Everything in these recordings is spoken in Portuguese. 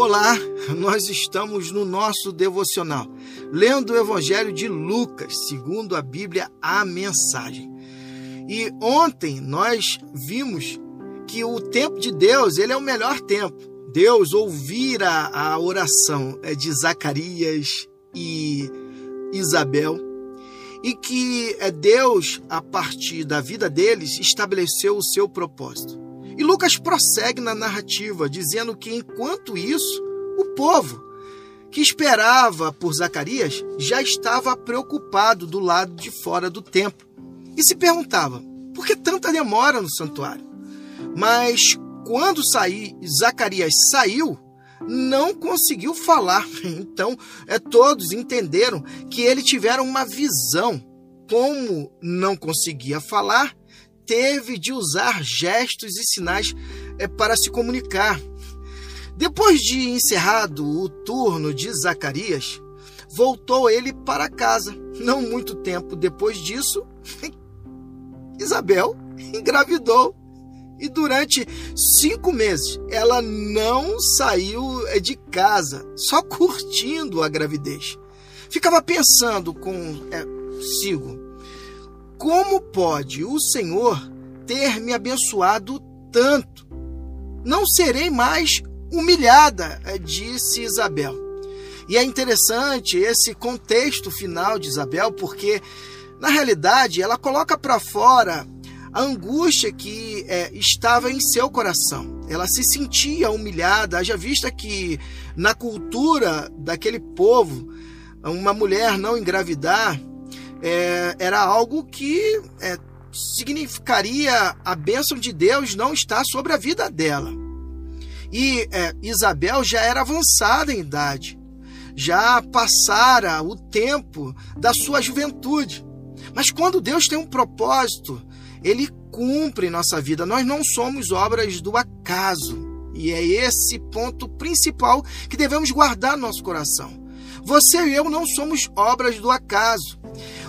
Olá, nós estamos no nosso devocional, lendo o Evangelho de Lucas, segundo a Bíblia, a mensagem. E ontem nós vimos que o tempo de Deus, ele é o melhor tempo. Deus ouvira a oração é, de Zacarias e Isabel e que é Deus, a partir da vida deles, estabeleceu o seu propósito. E Lucas prossegue na narrativa, dizendo que enquanto isso, o povo que esperava por Zacarias já estava preocupado do lado de fora do templo e se perguntava por que tanta demora no santuário. Mas quando saí, Zacarias saiu, não conseguiu falar. Então, é, todos entenderam que ele tivera uma visão. Como não conseguia falar, teve de usar gestos e sinais é, para se comunicar. Depois de encerrado o turno de Zacarias, voltou ele para casa. Não muito tempo depois disso, Isabel engravidou. E durante cinco meses ela não saiu é, de casa, só curtindo a gravidez. Ficava pensando consigo: é, como pode o Senhor ter me abençoado tanto? Não serei mais humilhada, eh, disse Isabel. E é interessante esse contexto final de Isabel, porque na realidade ela coloca para fora a angústia que é, estava em seu coração. Ela se sentia humilhada, haja vista que na cultura daquele povo, uma mulher não engravidar é, era algo que é, significaria a bênção de Deus não estar sobre a vida dela. E é, Isabel já era avançada em idade, já passara o tempo da sua juventude. Mas quando Deus tem um propósito, ele cumpre nossa vida. Nós não somos obras do acaso. E é esse ponto principal que devemos guardar no nosso coração. Você e eu não somos obras do acaso.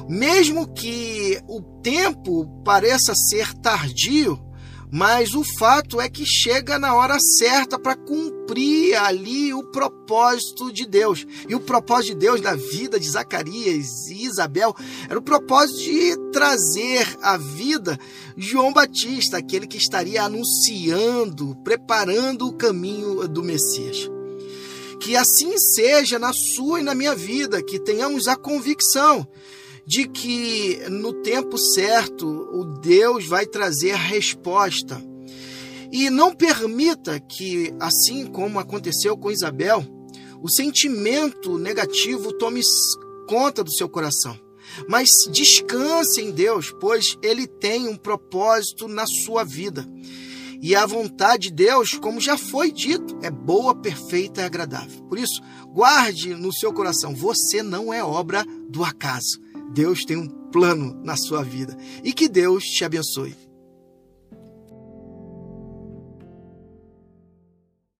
Mesmo que o tempo pareça ser tardio, mas o fato é que chega na hora certa para cumprir ali o propósito de Deus. E o propósito de Deus na vida de Zacarias e Isabel era o propósito de trazer à vida João Batista, aquele que estaria anunciando, preparando o caminho do Messias. Que assim seja na sua e na minha vida, que tenhamos a convicção de que no tempo certo o Deus vai trazer a resposta. E não permita que, assim como aconteceu com Isabel, o sentimento negativo tome conta do seu coração. Mas descanse em Deus, pois Ele tem um propósito na sua vida. E a vontade de Deus, como já foi dito, é boa, perfeita e agradável. Por isso, guarde no seu coração: você não é obra do acaso. Deus tem um plano na sua vida e que Deus te abençoe.